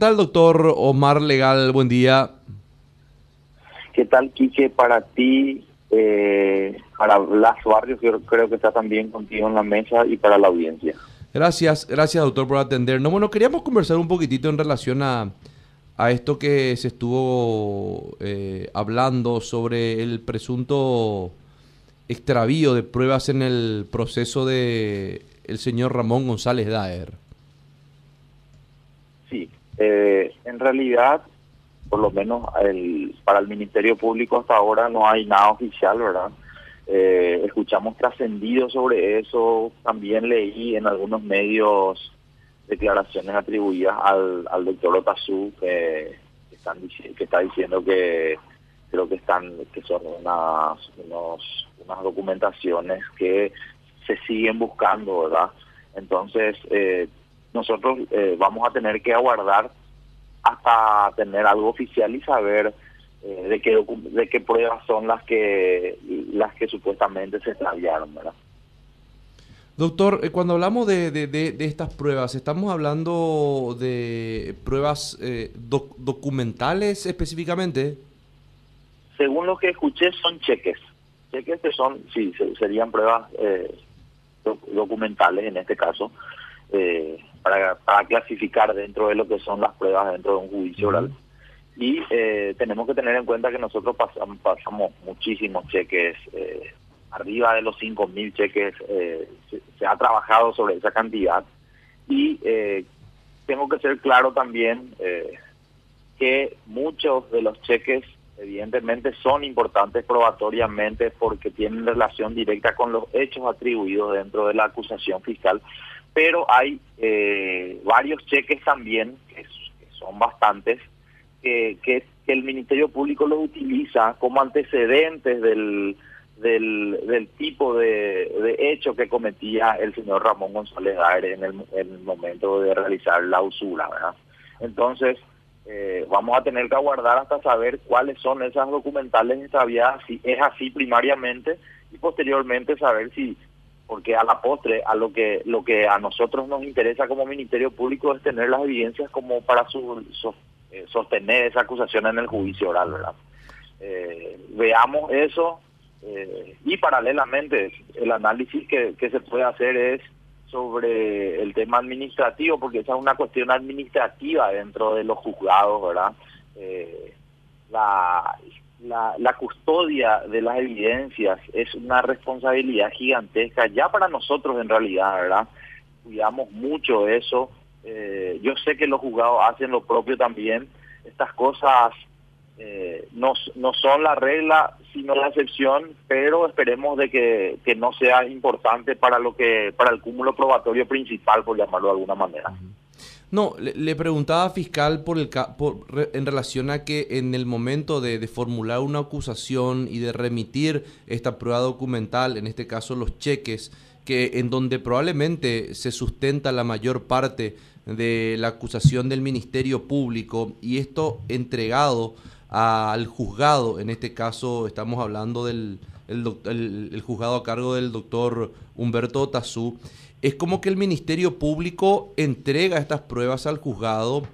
tal, doctor Omar Legal? Buen día. ¿Qué tal, Quique? Para ti, eh, para Blas Barrios, yo creo que está también contigo en la mesa y para la audiencia. Gracias, gracias, doctor, por atendernos. Bueno, queríamos conversar un poquitito en relación a, a esto que se estuvo eh, hablando sobre el presunto extravío de pruebas en el proceso de el señor Ramón González Daer. Eh, en realidad, por lo menos el, para el Ministerio Público hasta ahora no hay nada oficial, ¿verdad? Eh, escuchamos trascendido sobre eso, también leí en algunos medios declaraciones atribuidas al, al doctor Otazú que, están que está diciendo que creo que están que son unas unos, unas documentaciones que se siguen buscando verdad entonces eh, nosotros eh, vamos a tener que aguardar hasta tener algo oficial y saber eh, de qué de qué pruebas son las que las que supuestamente se extraviaron verdad Doctor, eh, cuando hablamos de, de, estas pruebas, ¿estamos hablando de pruebas eh, documentales específicamente? Según lo que escuché, son cheques. Cheques que son, sí, serían pruebas eh, documentales en este caso, para, para, clasificar dentro de lo que son las pruebas dentro de un juicio oral. Y tenemos que tener en cuenta que nosotros pasamos, pasamos muchísimos cheques arriba de los 5.000 cheques, eh, se, ha trabajado sobre esa cantidad. Y eh, tengo que ser claro también eh, que muchos de los cheques evidentemente son importantes probatoriamente porque tienen relación directa con los hechos atribuidos dentro de la acusación fiscal, pero hay varios cheques también, que, son bastantes, que, que el Ministerio Público los utiliza como antecedentes del del, tipo de, de, hecho que cometía el señor Ramón González Aire en el, en el momento de realizar la usura, ¿verdad? Entonces, eh, vamos a tener que aguardar hasta saber cuáles son esas documentales extraviadas, si es así primariamente, y posteriormente saber si, porque a la postre, a lo que, lo que a nosotros nos interesa como Ministerio Público es tener las evidencias como para su, eh, sostener esa acusación en el juicio oral, ¿verdad? Eh, veamos eso, eh, y paralelamente, el análisis que, se puede hacer es sobre el tema administrativo, porque esa es una cuestión administrativa dentro de los juzgados, ¿verdad? Eh, la, la, custodia de las evidencias es una responsabilidad gigantesca, ya para nosotros en realidad, ¿verdad? Cuidamos mucho eso. Eh, yo sé que los juzgados hacen lo propio también. Estas cosas eh, no, no son la regla, sino la excepción, pero esperemos de que, que, no sea importante para lo que para el cúmulo probatorio principal, por llamarlo de alguna manera. No, le, preguntaba fiscal por el por, en relación a que en el momento de, formular una acusación y de remitir esta prueba documental, en este caso los cheques, que en donde probablemente se sustenta la mayor parte de la acusación del Ministerio Público y esto entregado al juzgado, en este caso estamos hablando del el, juzgado a cargo del doctor Humberto Tazú, es como que el Ministerio Público entrega estas pruebas al juzgado,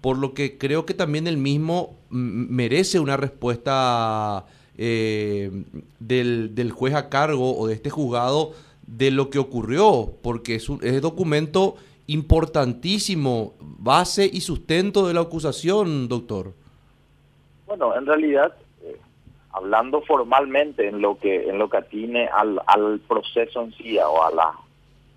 por lo que creo que también el mismo merece una respuesta eh, del, del, juez a cargo o de este juzgado de lo que ocurrió, porque es un es documento importantísimo, base y sustento de la acusación, doctor. Bueno, en realidad, hablando formalmente en lo que en lo que atiene al, al proceso en sí o a la,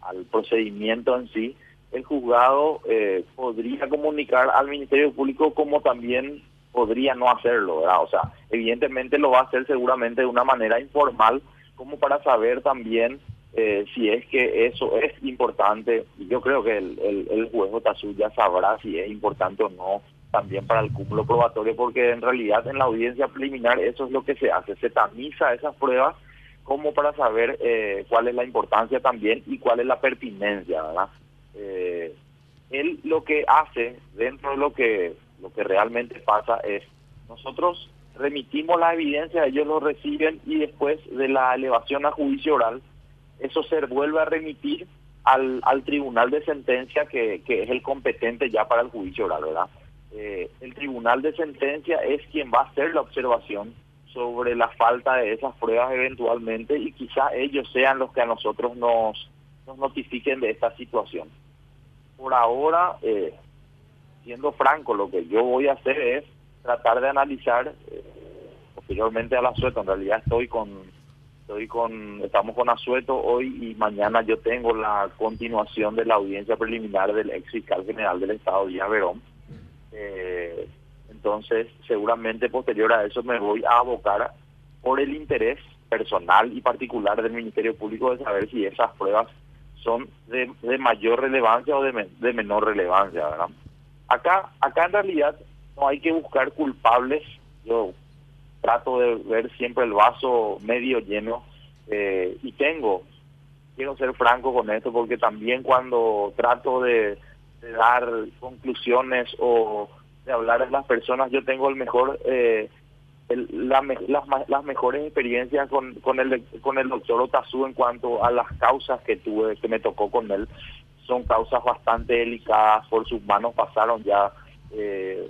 al procedimiento en sí, el juzgado eh, podría comunicar al Ministerio Público como también podría no hacerlo, ¿verdad? O sea, evidentemente lo va a hacer seguramente de una manera informal, como para saber también eh, si es que eso es importante. Yo creo que el, el, juez Otazú ya sabrá si es importante o no también para el cúmulo probatorio, porque en realidad en la audiencia preliminar eso es lo que se hace, se tamiza esas pruebas como para saber eh, cuál es la importancia también y cuál es la pertinencia, ¿verdad? Eh, él lo que hace dentro de lo que lo que realmente pasa es nosotros remitimos la evidencia, ellos lo reciben y después de la elevación a juicio oral, eso se vuelve a remitir al, al tribunal de sentencia que, que es el competente ya para el juicio oral, ¿verdad? Eh, el tribunal de sentencia es quien va a hacer la observación sobre la falta de esas pruebas eventualmente y quizá ellos sean los que a nosotros nos, nos notifiquen de esta situación. Por ahora, eh, siendo franco, lo que yo voy a hacer es tratar de analizar eh, posteriormente a la sueta. En realidad estoy con, estoy con, estamos con Asueto hoy y mañana yo tengo la continuación de la audiencia preliminar del ex fiscal general del Estado, Díaz Verón. Eh, entonces, seguramente posterior a eso me voy a abocar por el interés personal y particular del Ministerio Público de saber si esas pruebas son de, mayor relevancia o de, de menor relevancia. ¿verdad? Acá, acá en realidad no hay que buscar culpables. Yo trato de ver siempre el vaso medio lleno eh, y tengo, quiero ser franco con esto porque también cuando trato de, dar conclusiones o de hablar a las personas, yo tengo el mejor, eh, las, las, mejores experiencias con, con, el, con el doctor Otazú en cuanto a las causas que tuve, que me tocó con él. Son causas bastante delicadas, por sus manos pasaron ya eh,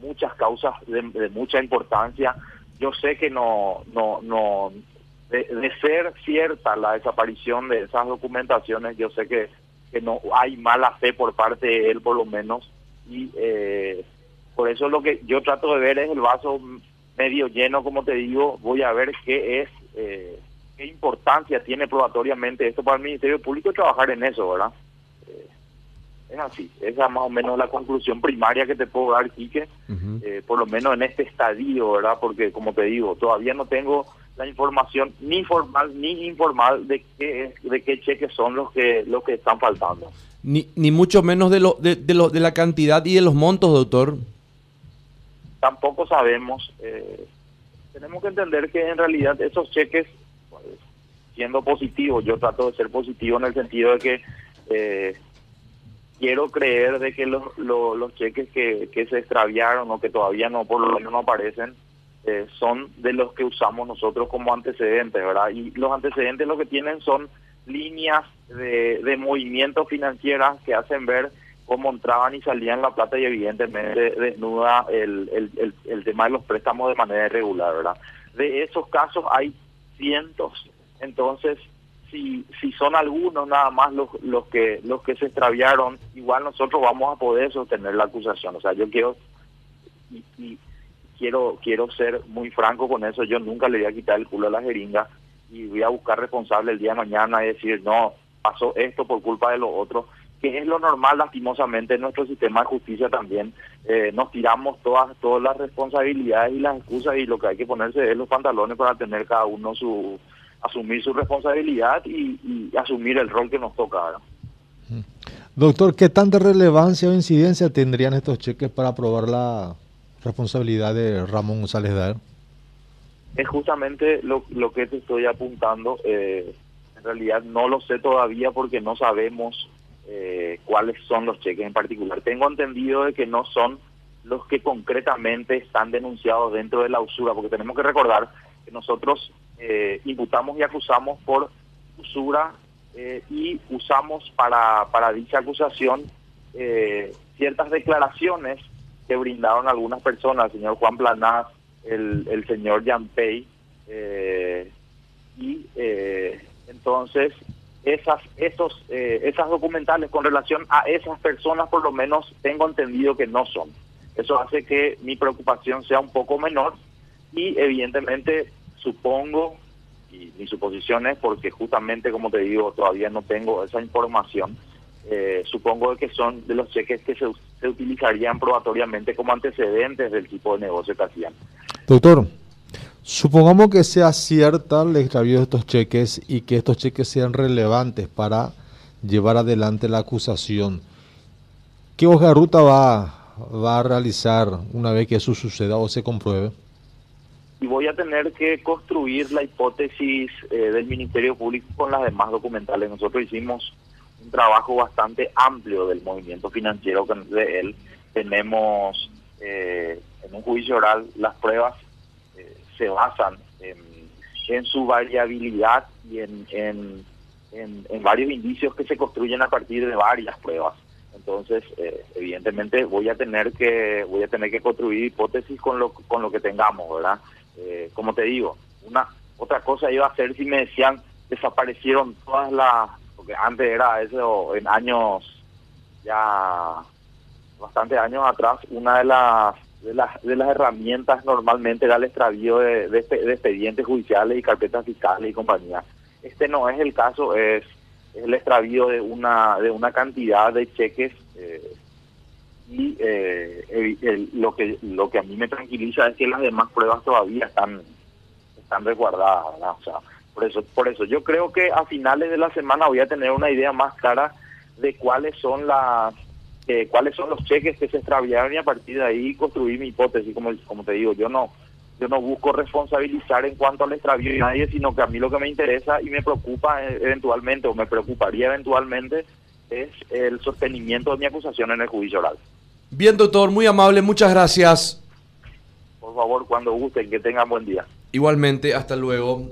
muchas causas de, mucha importancia. Yo sé que no, no, no, de, ser cierta la desaparición de esas documentaciones, yo sé que, que no hay mala fe por parte de él, por lo menos, y eh, por eso lo que yo trato de ver es el vaso medio lleno, como te digo, voy a ver qué es, eh, qué importancia tiene probatoriamente esto para el Ministerio Público trabajar en eso, ¿verdad? es así, esa es más o menos la conclusión primaria que te puedo dar, Quique, eh, por lo menos en este estadio, ¿verdad? Porque, como te digo, todavía no tengo la información ni formal ni informal de qué de qué cheques son los que los que están faltando. Ni, ni mucho menos de lo, de, de, lo, de la cantidad y de los montos, doctor. Tampoco sabemos. Eh, tenemos que entender que en realidad esos cheques, pues, siendo positivos, yo trato de ser positivo en el sentido de que eh, quiero creer de que los, los, cheques que, que, se extraviaron o que todavía no, por lo menos no aparecen, eh, son de los que usamos nosotros como antecedentes, ¿verdad? Y los antecedentes lo que tienen son líneas de, de movimientos financieras que hacen ver cómo entraban y salían la plata y evidentemente desnuda el, el, el, el tema de los préstamos de manera irregular, ¿verdad? De esos casos hay cientos, entonces si, si son algunos nada más los, los que los que se extraviaron, igual nosotros vamos a poder sostener la acusación. O sea, yo quiero y, quiero quiero ser muy franco con eso. Yo nunca le voy a quitar el culo a la jeringa y voy a buscar responsable el día de mañana y decir no pasó esto por culpa de los otros que es lo normal lastimosamente en nuestro sistema de justicia también eh, nos tiramos todas todas las responsabilidades y las excusas y lo que hay que ponerse es los pantalones para tener cada uno su asumir su responsabilidad y, asumir el rol que nos toca. Doctor, ¿qué tanta relevancia o incidencia tendrían estos cheques para probar la responsabilidad de Ramón González Daer? Es justamente lo, lo que te estoy apuntando. Eh, en realidad no lo sé todavía porque no sabemos eh, cuáles son los cheques en particular. Tengo entendido de que no son los que concretamente están denunciados dentro de la usura, porque tenemos que recordar que nosotros eh, imputamos y acusamos por usura eh, y usamos para, para dicha acusación eh, ciertas declaraciones brindaron algunas personas, el señor Juan Planás, el, señor Jan Pei, y entonces esas esos esas documentales con relación a esas personas por lo menos tengo entendido que no son. Eso hace que mi preocupación sea un poco menor y evidentemente supongo, y mi suposición es porque justamente, como te digo, todavía no tengo esa información, eh, supongo que son de los cheques que se, se, utilizarían probatoriamente como antecedentes del tipo de negocio que hacían. Doctor, supongamos que sea cierta el extravío de estos cheques y que estos cheques sean relevantes para llevar adelante la acusación. ¿Qué hoja de ruta va, va a realizar una vez que eso suceda o se compruebe? y voy a tener que construir la hipótesis eh, del Ministerio Público con las demás documentales. Nosotros hicimos trabajo bastante amplio del movimiento financiero de él. Tenemos eh, en un juicio oral las pruebas eh, se basan en, su variabilidad y en, en, en, varios indicios que se construyen a partir de varias pruebas. Entonces, eh, evidentemente voy a tener que voy a tener que construir hipótesis con lo con lo que tengamos, ¿verdad? Eh, como te digo, una otra cosa iba a ser si me decían desaparecieron todas las porque antes era eso en años ya bastantes años atrás una de las de las, de las herramientas normalmente era el extravío de, de, expedientes judiciales y carpetas fiscales y compañía. Este no es el caso, es, el extravío de una de una cantidad de cheques eh, y eh, lo que lo que a mí me tranquiliza es que las demás pruebas todavía están están resguardadas, o sea, por eso por eso yo creo que a finales de la semana voy a tener una idea más clara de cuáles son las eh, cuáles son los cheques que se extraviaron y a partir de ahí construir mi hipótesis, como, como te digo, yo no yo no busco responsabilizar en cuanto al extravío de nadie, sino que a mí lo que me interesa y me preocupa eh, eventualmente o me preocuparía eventualmente es el sostenimiento de mi acusación en el juicio oral. Bien, doctor, muy amable, muchas gracias. Por favor, cuando gusten, que tengan buen día. Igualmente, hasta luego.